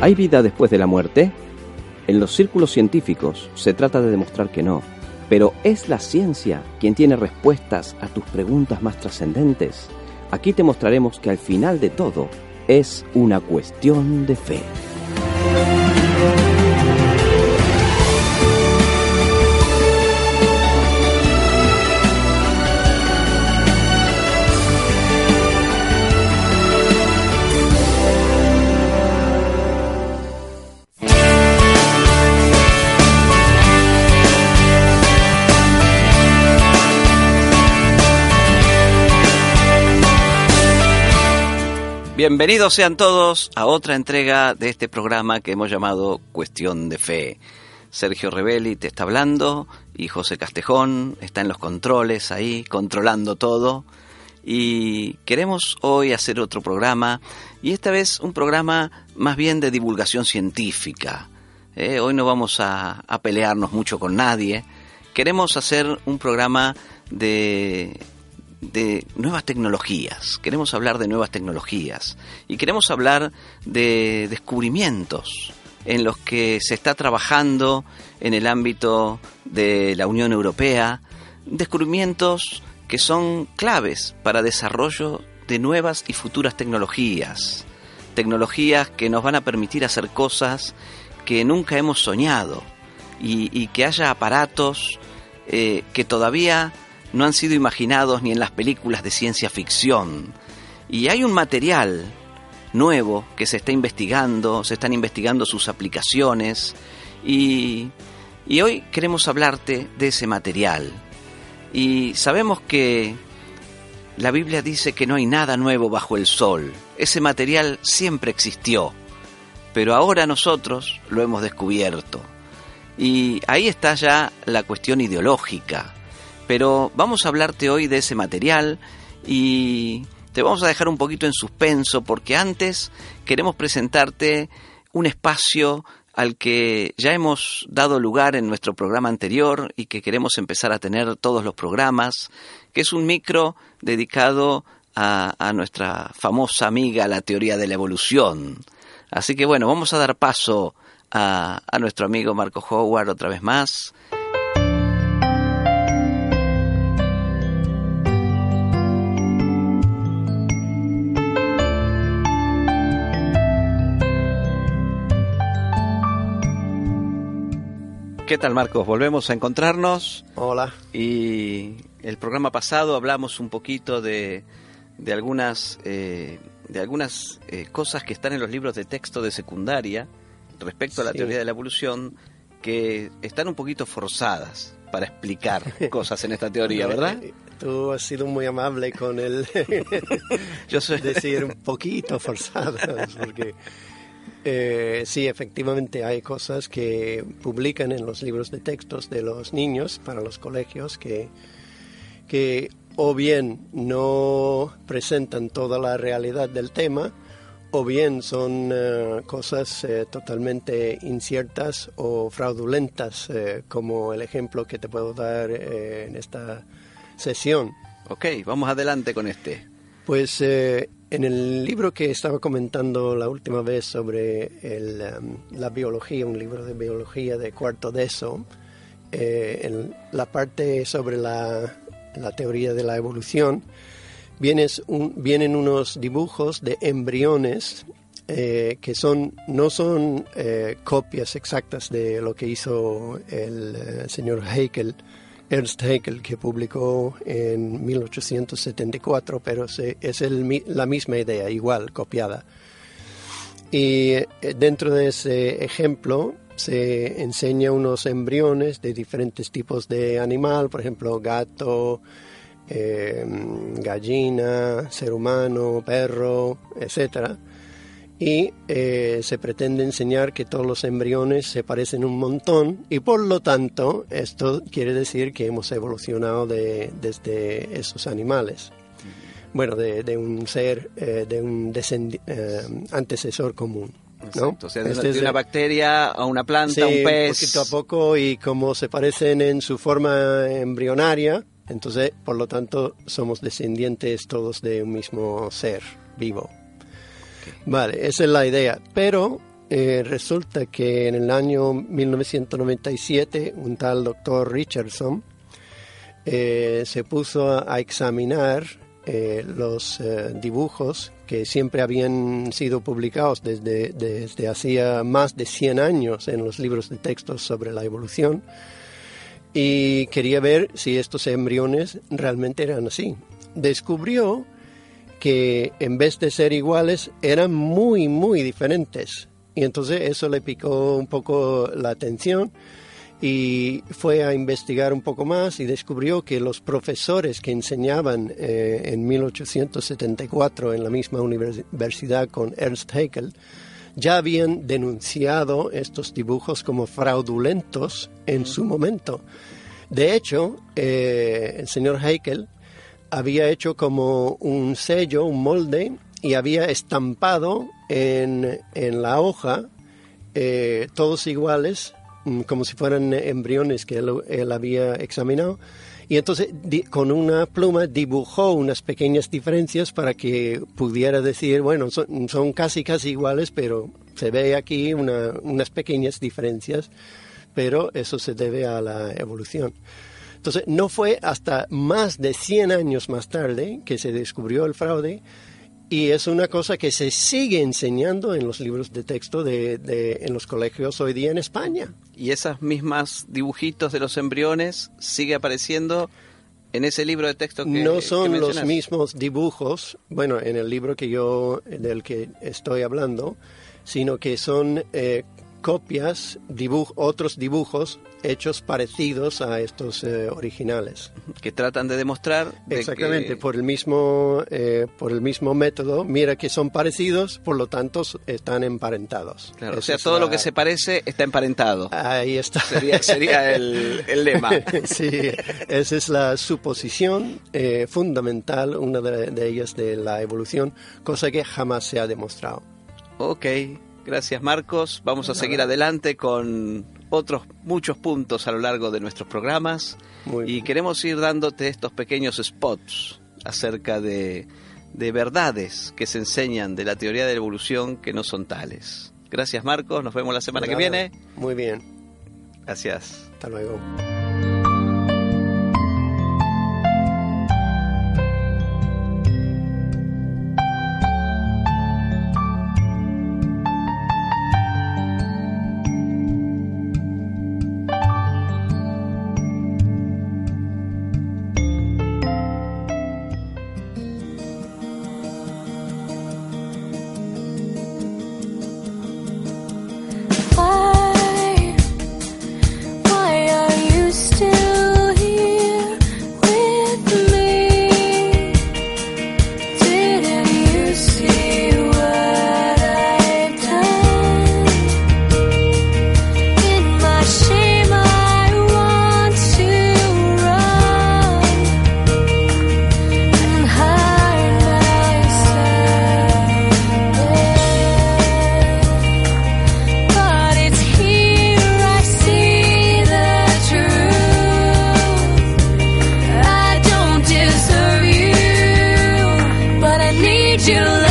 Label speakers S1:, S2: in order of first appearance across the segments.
S1: ¿Hay vida después de la muerte? En los círculos científicos se trata de demostrar que no, pero ¿es la ciencia quien tiene respuestas a tus preguntas más trascendentes? Aquí te mostraremos que al final de todo es una cuestión de fe. Bienvenidos sean todos a otra entrega de este programa que hemos llamado Cuestión de Fe. Sergio Rebelli te está hablando y José Castejón está en los controles ahí, controlando todo. Y queremos hoy hacer otro programa y esta vez un programa más bien de divulgación científica. Eh, hoy no vamos a, a pelearnos mucho con nadie. Queremos hacer un programa de de nuevas tecnologías, queremos hablar de nuevas tecnologías y queremos hablar de descubrimientos en los que se está trabajando en el ámbito de la Unión Europea, descubrimientos que son claves para desarrollo de nuevas y futuras tecnologías, tecnologías que nos van a permitir hacer cosas que nunca hemos soñado y, que haya aparatos eh, que todavía no han sido imaginados ni en las películas de ciencia ficción. Y hay un material nuevo que se está investigando, se están investigando sus aplicaciones y, y hoy queremos hablarte de ese material. Y sabemos que la Biblia dice que no hay nada nuevo bajo el sol. Ese material siempre existió, pero ahora nosotros lo hemos descubierto. Y ahí está ya la cuestión ideológica pero vamos a hablarte hoy de ese material y te vamos a dejar un poquito en suspenso porque antes queremos presentarte un espacio al que ya hemos dado lugar en nuestro programa anterior y que queremos empezar a tener todos los programas, que es un micro dedicado a, a nuestra famosa amiga la teoría de la evolución. Así que bueno, vamos a dar paso a, a nuestro amigo Marco Howard otra vez más. ¿Qué tal Marcos? Volvemos a encontrarnos.
S2: Hola.
S1: Y el programa pasado hablamos un poquito de, de algunas, eh, de algunas eh, cosas que están en los libros de texto de secundaria respecto a la
S2: Sí.
S1: teoría de la evolución que están un poquito forzadas para explicar cosas en esta teoría, ¿verdad?
S2: Tú has sido muy amable con el
S1: Yo soy...
S2: decir un poquito forzadas, porque eh, sí, efectivamente hay cosas que publican en los libros de textos de los niños para los colegios que, que o bien no presentan toda la realidad del tema, o bien son eh, cosas eh, totalmente inciertas o fraudulentas, eh, como el ejemplo que te puedo dar eh, en esta sesión.
S1: Ok, vamos adelante con este.
S2: Pues eh, en el libro que estaba comentando la última vez sobre el, um, la biología, un libro de biología de cuarto de eso, eh, en la parte sobre la, teoría de la evolución, un- vienen unos dibujos de embriones eh, que son no son eh, copias exactas de lo que hizo el señor Haeckel, Ernst Haeckel, que publicó en 1874, pero es la misma idea, igual, copiada. Y eh, dentro de ese ejemplo se enseña unos embriones de diferentes tipos de animal, por ejemplo, gato, eh, gallina, ser humano, perro, etcétera y eh, se pretende enseñar que todos los embriones se parecen un montón y por lo tanto esto quiere decir que hemos evolucionado de, desde esos animales. Bueno, de, un ser, eh, de un eh, antecesor común. ¿no?
S1: o sea, de, este una bacteria a una planta, un pez.
S2: poquito a poco y como se parecen en su forma embrionaria, entonces por lo tanto somos descendientes todos de un mismo ser vivo. Vale, esa es la idea. Pero eh, resulta que en el año 1997 un tal doctor Richardson eh, se puso a, examinar eh, los dibujos que siempre habían sido publicados desde, desde hacía más de 100 años en los libros de textos sobre la evolución y quería ver si estos embriones realmente eran así. Descubrió que en vez de ser iguales eran muy, muy diferentes. Y entonces eso le picó un poco la atención y fue a investigar un poco más y descubrió que los profesores que enseñaban eh, en 1874 en la misma universidad con Ernst Haeckel ya habían denunciado estos dibujos como fraudulentos en su momento. De hecho, eh, el señor Haeckel había hecho como un sello, un molde, y había estampado en, la hoja eh, todos iguales, mm, como si fueran embriones que él, había examinado. Y entonces con una pluma dibujó unas pequeñas diferencias para que pudiera decir, bueno, son, casi casi iguales, pero se ve aquí unas pequeñas diferencias, pero eso se debe a la evolución. Entonces, no fue hasta más de 100 años más tarde que se descubrió el fraude y es una cosa que se sigue enseñando en los libros de texto de, en los colegios hoy día en España.
S1: Y esas mismas dibujitos de los embriones sigue apareciendo en ese libro de texto que
S2: no son los mismos dibujos, bueno, en el libro que yo del que estoy hablando, sino que son eh, copias, otros dibujos hechos parecidos a estos eh, originales.
S1: Que tratan de demostrar...
S2: Exactamente, por, el mismo, eh, por el mismo método, mira que son parecidos, por lo tanto están emparentados.
S1: o sea, todo lo que se parece está emparentado.
S2: Ahí está.
S1: Sería, el, lema.
S2: sí, esa es la suposición eh, fundamental, una de, de ellas de la evolución, cosa que jamás se ha demostrado.
S1: Ok, Gracias Marcos. Vamos a seguir adelante con otros muchos puntos a lo largo de nuestros programas y queremos ir dándote estos pequeños spots acerca de, de verdades que se enseñan de la teoría de la evolución que no son tales. Gracias Marcos, nos vemos la semana que viene.
S2: Muy bien.
S1: Gracias.
S2: Hasta luego.
S1: you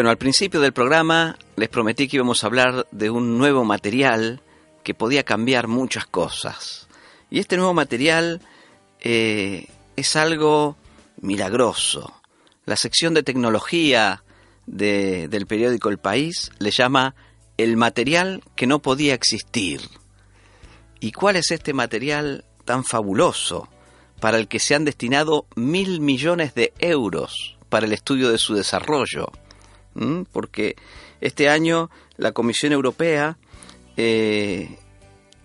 S1: Bueno, al principio del programa les prometí que íbamos a hablar de un nuevo material que podía cambiar muchas cosas. Y este nuevo material eh, es algo milagroso. La sección de tecnología de- del periódico El País le llama el material que no podía existir. ¿Y cuál es este material tan fabuloso para el que se han destinado mil millones de euros para el estudio de su desarrollo? Porque este año la Comisión Europea eh,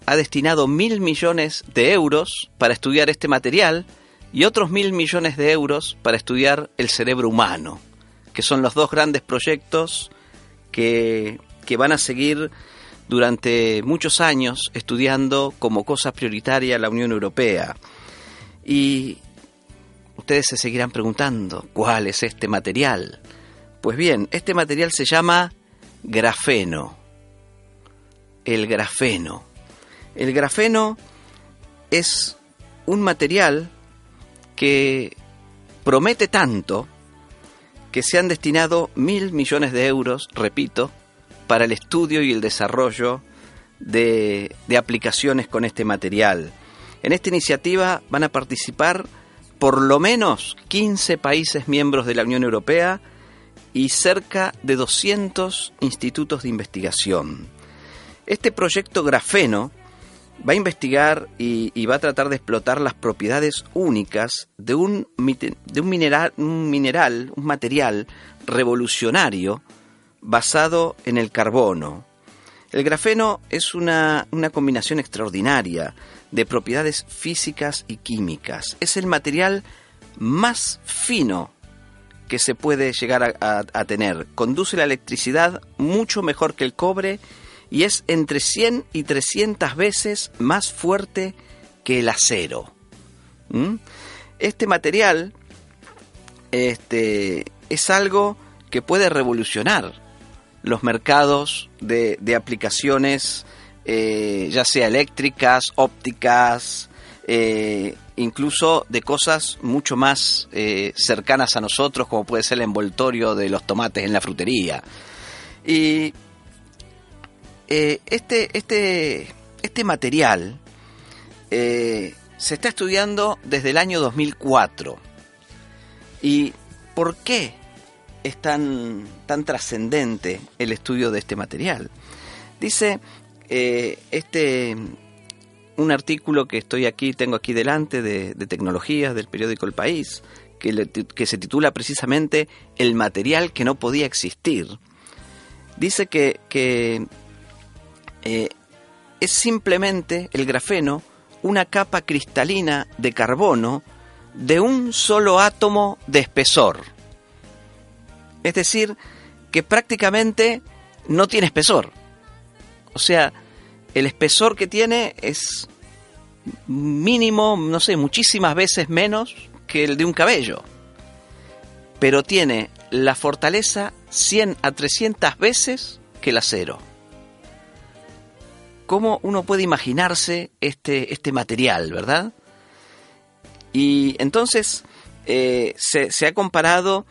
S1: ha destinado mil millones de euros para estudiar este material y otros mil millones de euros para estudiar el cerebro humano, que son los dos grandes proyectos que, que van a seguir durante muchos años estudiando como cosa prioritaria la Unión Europea. Y ustedes se seguirán preguntando, ¿cuál es este material? Pues bien, este material se llama grafeno. El grafeno. El grafeno es un material que promete tanto que se han destinado mil millones de euros, repito, para el estudio y el desarrollo de, de aplicaciones con este material. En esta iniciativa van a participar por lo menos 15 países miembros de la Unión Europea y cerca de 200 institutos de investigación. Este proyecto grafeno va a investigar y, va a tratar de explotar las propiedades únicas de un, de un mineral, un mineral, un material revolucionario basado en el carbono. El grafeno es una, una combinación extraordinaria de propiedades físicas y químicas. Es el material más fino que se puede llegar a, tener. Conduce la electricidad mucho mejor que el cobre y es entre 100 y 300 veces más fuerte que el acero. ¿Mm? Este material este, es algo que puede revolucionar los mercados de, de aplicaciones, eh, ya sea eléctricas, ópticas, eh, incluso de cosas mucho más eh, cercanas a nosotros, como puede ser el envoltorio de los tomates en la frutería. Y eh, este, este, este material se está estudiando desde el año 2004. ¿Y por qué es tan, tan trascendente el estudio de este material? Dice este un artículo que estoy aquí, tengo aquí delante de, tecnologías del periódico El País, que, le- que se titula precisamente El material que no podía existir. Dice que, que eh, es simplemente el grafeno una capa cristalina de carbono de un solo átomo de espesor. Es decir, que prácticamente no tiene espesor. O sea, el espesor que tiene es mínimo, no sé, muchísimas veces menos que el de un cabello. Pero tiene la fortaleza 100 a 300 veces que el acero. ¿Cómo uno puede imaginarse este, este material, verdad? Y entonces eh, se, se ha comparado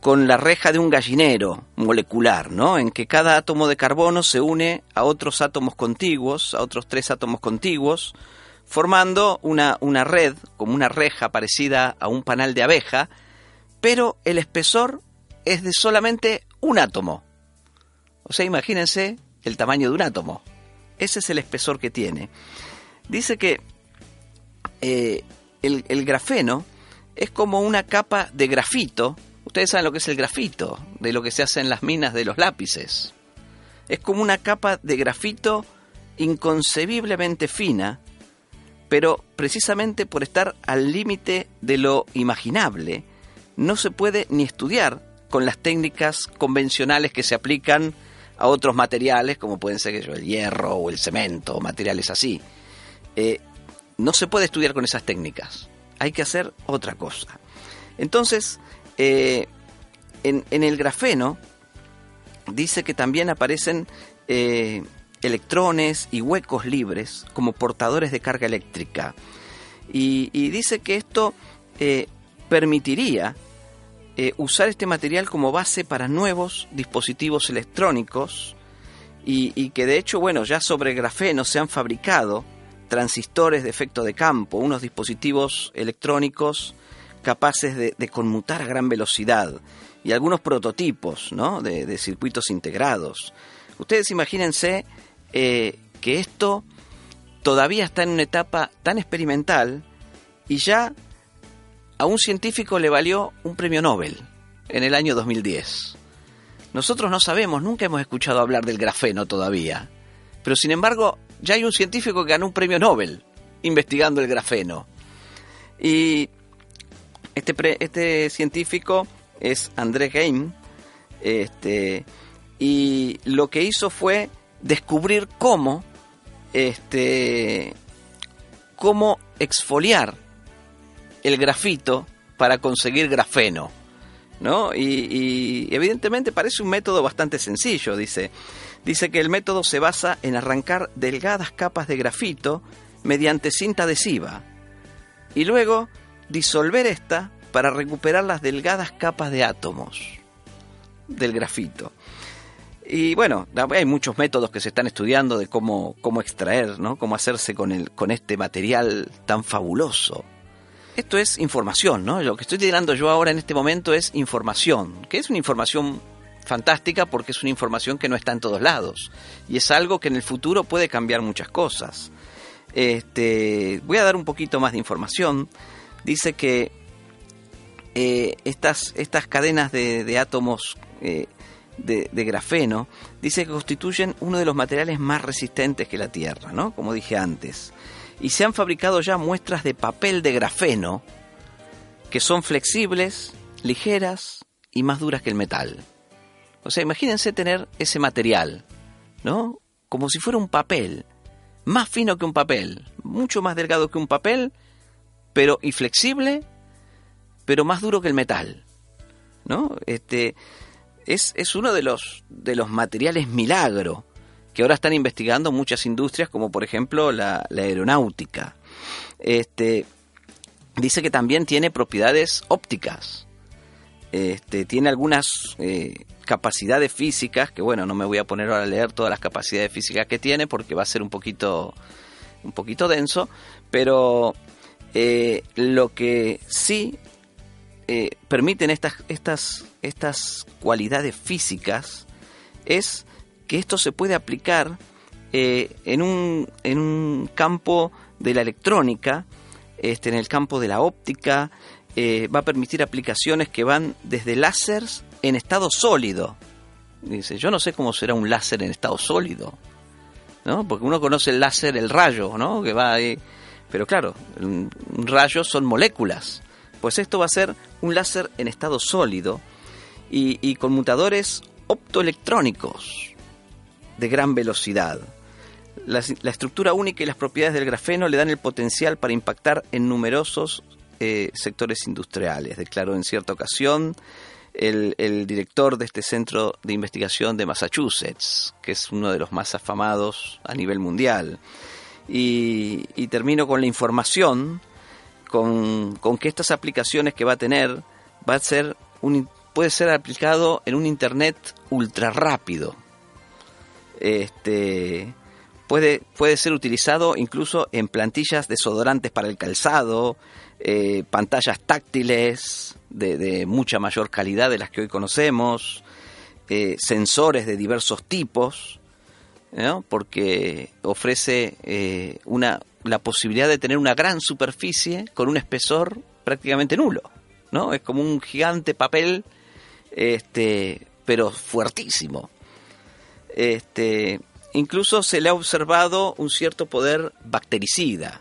S1: con la reja de un gallinero molecular, ¿no? En que cada átomo de carbono se une a otros átomos contiguos, a otros tres átomos contiguos, formando una, una red, como una reja parecida a un panal de abeja, pero el espesor es de solamente un átomo. O sea, imagínense el tamaño de un átomo. Ese es el espesor que tiene. Dice que eh, el, el grafeno es como una capa de grafito. Ustedes saben lo que es el grafito, de lo que se hace en las minas de los lápices. Es como una capa de grafito inconcebiblemente fina, pero precisamente por estar al límite de lo imaginable, no se puede ni estudiar con las técnicas convencionales que se aplican a otros materiales, como pueden ser el hierro o el cemento, o materiales así. Eh, no se puede estudiar con esas técnicas. Hay que hacer otra cosa. Entonces, eh, en, el grafeno dice que también aparecen eh, electrones y huecos libres como portadores de carga eléctrica. Y, dice que esto eh, permitiría usar este material como base para nuevos dispositivos electrónicos y, y que de hecho, bueno, ya sobre grafeno se han fabricado transistores de efecto de campo, unos dispositivos electrónicos capaces de, conmutar a gran velocidad y algunos prototipos ¿no? de, de circuitos integrados. Ustedes imagínense eh, que esto todavía está en una etapa tan experimental y ya a un científico le valió un premio Nobel en el año 2010. Nosotros no sabemos, nunca hemos escuchado hablar del grafeno todavía, pero sin embargo ya hay un científico que ganó un premio Nobel investigando el grafeno. Y este, este científico es André Geim, este, y lo que hizo fue descubrir cómo, este, cómo exfoliar el grafito para conseguir grafeno. ¿no? Y, y evidentemente parece un método bastante sencillo, dice. Dice que el método se basa en arrancar delgadas capas de grafito mediante cinta adhesiva y luego disolver esta para recuperar las delgadas capas de átomos del grafito. Y bueno, hay muchos métodos que se están estudiando de cómo, cómo extraer, ¿no? Cómo hacerse con, el, con este material tan fabuloso. Esto es información, ¿no? Lo que estoy tirando yo ahora en este momento es información, que es una información fantástica porque es una información que no está en todos lados. Y es algo que en el futuro puede cambiar muchas cosas. Este, voy a dar un poquito más de información. Dice que eh, estas, estas cadenas de, de átomos eh, de, de, grafeno, dice que constituyen uno de los materiales más resistentes que la Tierra, ¿no? Como dije antes. Y se han fabricado ya muestras de papel de grafeno que son flexibles, ligeras y más duras que el metal. O sea, imagínense tener ese material, ¿no? Como si fuera un papel, más fino que un papel, mucho más delgado que un papel, pero y flexible, pero más duro que el metal, ¿no? Este es, es uno de los de los materiales milagro que ahora están investigando muchas industrias, como por ejemplo la, la aeronáutica. Este dice que también tiene propiedades ópticas. Este, tiene algunas eh, capacidades físicas, que bueno, no me voy a poner ahora a leer todas las capacidades físicas que tiene porque va a ser un poquito, un poquito denso, pero eh, lo que sí eh, permiten estas, estas, estas cualidades físicas es que esto se puede aplicar eh, en, un, en un campo de la electrónica, este, en el campo de la óptica, va a permitir aplicaciones que van desde láseres en estado sólido. Dice, yo no sé cómo será un láser en estado sólido, ¿no? Porque uno conoce el láser, el rayo, ¿no? Que va ahí. Pero claro, un, un rayo son moléculas. Pues esto va a ser un láser en estado sólido y, y conmutadores optoelectrónicos de gran velocidad. La, la, estructura única y las propiedades del grafeno le dan el potencial para impactar en numerosos eh, sectores industriales, declaró en cierta ocasión el, el, director de este centro de investigación de Massachusetts, que es uno de los más afamados a nivel mundial. Y, y termino con la información, con, con, que estas aplicaciones que va a tener va a ser puede ser aplicado en un internet ultra rápido. Este puede, puede ser utilizado incluso en plantillas desodorantes para el calzado, eh, pantallas táctiles de, de, mucha mayor calidad de las que hoy conocemos, eh, sensores de diversos tipos, porque ofrece eh, una, la posibilidad de tener una gran superficie con un espesor prácticamente nulo. ¿no? Es como un gigante papel, este, pero fuertísimo. Este, incluso se le ha observado un cierto poder bactericida,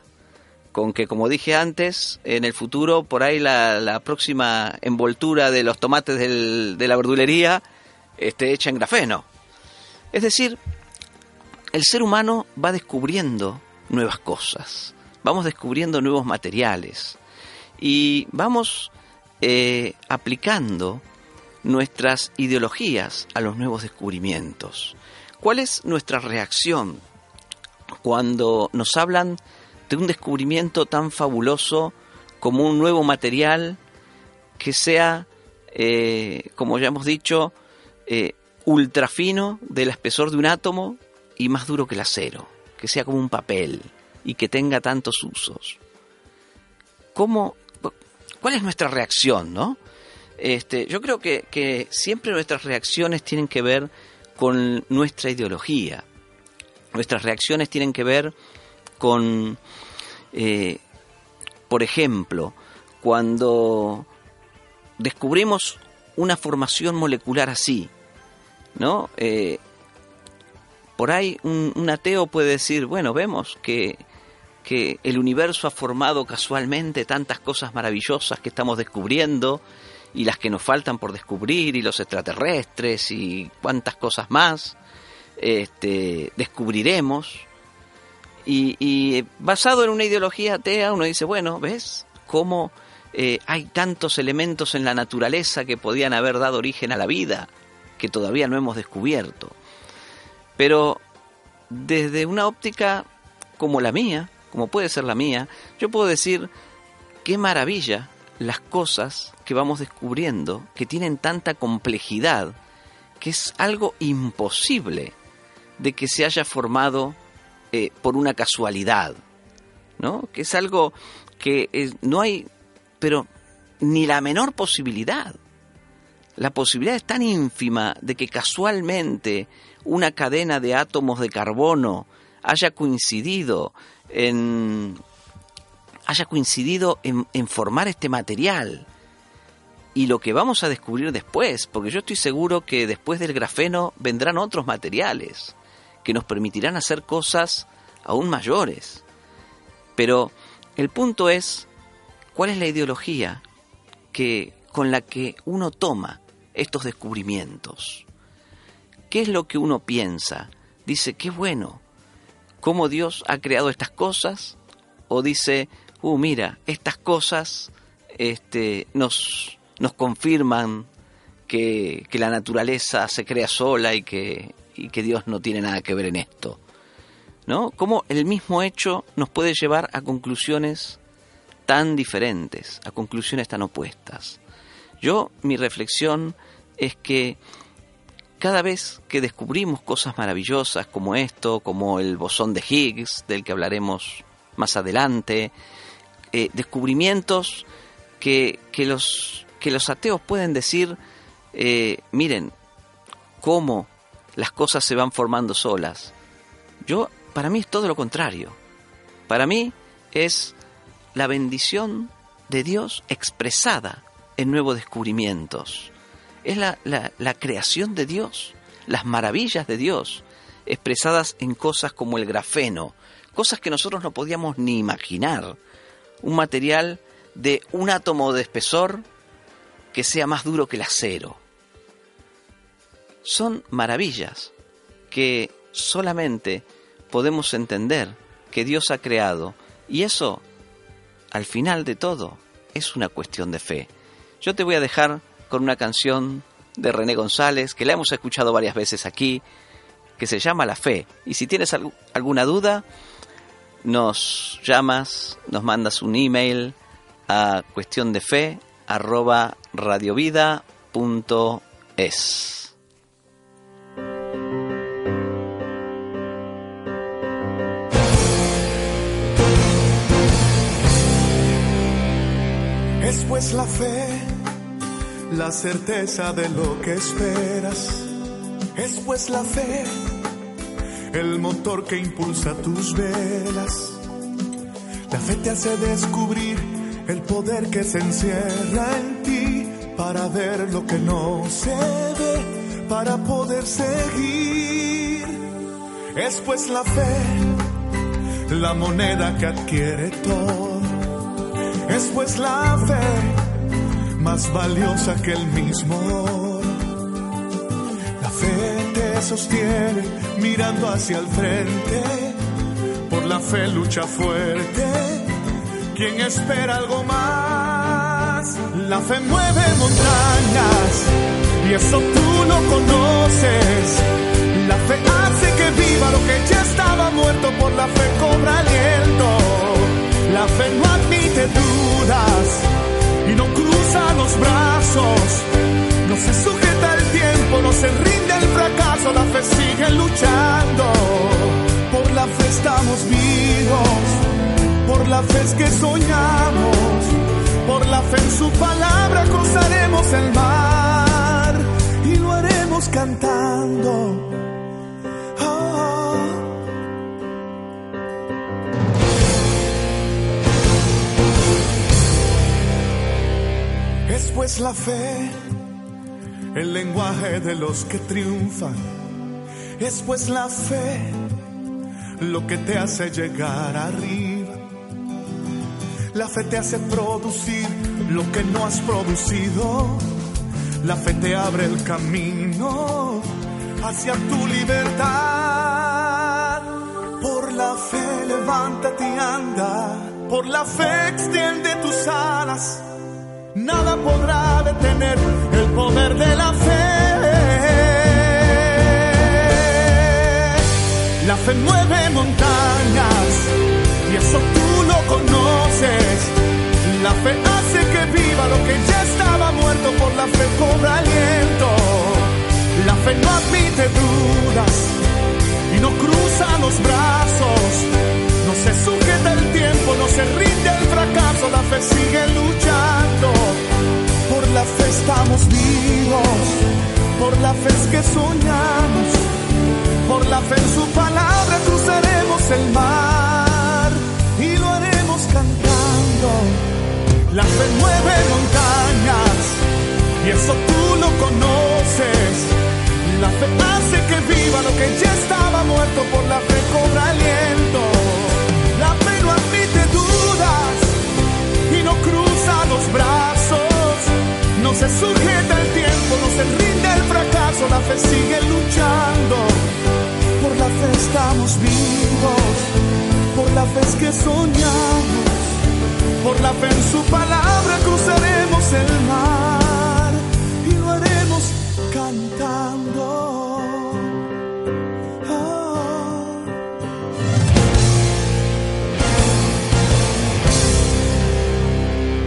S1: con que, como dije antes, en el futuro, por ahí la, la próxima envoltura de los tomates de la verdulería esté hecha en grafeno. Es decir, el ser humano va descubriendo nuevas cosas, vamos descubriendo nuevos materiales y vamos eh, aplicando nuestras ideologías a los nuevos descubrimientos. ¿Cuál es nuestra reacción cuando nos hablan de un descubrimiento tan fabuloso como un nuevo material que sea eh, como ya hemos dicho, eh, ultra fino del espesor de un átomo y más duro que el acero, que sea como un papel y que tenga tantos usos. ¿Cómo, ¿Cuál es nuestra reacción, no? Este, yo creo que, que siempre nuestras reacciones tienen que ver con nuestra ideología. Nuestras reacciones tienen que ver con, eh, por ejemplo, cuando descubrimos una formación molecular así, ¿no? Eh, por ahí un, ateo puede decir, bueno, vemos que, que el universo ha formado casualmente tantas cosas maravillosas que estamos descubriendo y las que nos faltan por descubrir y los extraterrestres y cuantas cosas más este, descubriremos y, y basado en una ideología atea uno dice bueno ves cómo eh, hay tantos elementos en la naturaleza que podían haber dado origen a la vida que todavía no hemos descubierto pero desde una óptica como la mía como puede ser la mía yo puedo decir qué maravilla las cosas que vamos descubriendo que tienen tanta complejidad que es algo imposible de que se haya formado eh, por una casualidad, ¿no? Que es algo que eh, no hay, pero ni la menor posibilidad. La posibilidad es tan ínfima de que casualmente una cadena de átomos de carbono haya coincidido en haya coincidido en, formar este material y lo que vamos a descubrir después, porque yo estoy seguro que después del grafeno vendrán otros materiales que nos permitirán hacer cosas aún mayores. Pero el punto es, ¿cuál es la ideología que, con la que uno toma estos descubrimientos? ¿Qué es lo que uno piensa? Dice, qué bueno, cómo Dios ha creado estas cosas, o dice, uh, mira, estas cosas este, nos, nos confirman que, que, la naturaleza se crea sola y que, y que Dios no tiene nada que ver en esto. ¿No? Cómo el mismo hecho nos puede llevar a conclusiones tan diferentes, a conclusiones tan opuestas. Yo, mi reflexión es que cada vez que descubrimos cosas maravillosas como esto, como el bosón de Higgs, del que hablaremos más adelante, eh, descubrimientos que, que, los, que los ateos pueden decir, eh, miren, cómo las cosas se van formando solas. Yo, para mí es todo lo contrario. Para mí es la bendición de Dios expresada en nuevos descubrimientos. Es la, la, la creación de Dios, las maravillas de Dios, expresadas en cosas como el grafeno, cosas que nosotros no podíamos ni imaginar. Un material de un átomo de espesor que sea más duro que el acero son maravillas que solamente podemos entender que Dios ha creado y eso, al final de todo, es una cuestión de fe. Yo te voy a dejar con una canción de René González que la hemos escuchado varias veces aquí, que se llama La Fe. Y si tienes alguna duda, nos llamas, nos mandas un email a cuestión de fe arroba radiovida.es.
S3: Es pues la fe, la certeza de lo que esperas. Es pues la fe, el motor que impulsa tus velas. La fe te hace descubrir el poder que se encierra en ti para ver lo que no se ve, para poder seguir. Es pues la fe, la moneda que adquiere todo es pues la fe más valiosa que el mismo. La fe te sostiene mirando hacia el frente, por la fe lucha fuerte. Quien espera algo más, la fe mueve montañas y eso tú lo conoces. La fe hace que viva lo que ya estaba muerto, por la fe cobra aliento. La fe no admite dudas no cruza los brazos. No se sujeta el tiempo, no se rinde el fracaso, la fe sigue luchando. Por la fe estamos vivos, por la fe es que soñamos, por la fe en su palabra cruzaremos el mar y lo haremos cantando. Pues la fe, el lenguaje de los que triunfan. Es pues la fe lo que te hace llegar arriba. La fe te hace producir lo que no has producido. La fe te abre el camino hacia tu libertad. Por la fe levántate y anda. Por la fe extiende tus alas. Nada podrá detener el poder de la fe. La fe mueve montañas y eso tú lo conoces. La fe hace que viva lo que ya estaba muerto, por la fe cobra aliento. La fe no admite dudas y no cruza los brazos. No se sujeta el tiempo, no se rinde el fracaso, la fe sigue luchando. Por la fe estamos vivos, por la fe es que soñamos. Por la fe en su palabra cruzaremos el mar y lo haremos cantando. La fe mueve montañas y eso tú lo conoces. La fe hace que viva lo que ya por la fe cobra aliento. La fe no admite dudas y no cruza los brazos. No se sujeta el tiempo, no se rinde el fracaso. La fe sigue luchando. Por la fe estamos vivos. Por la fe es que soñamos. Por la fe en su palabra cruzaremos el mar y lo haremos cantando.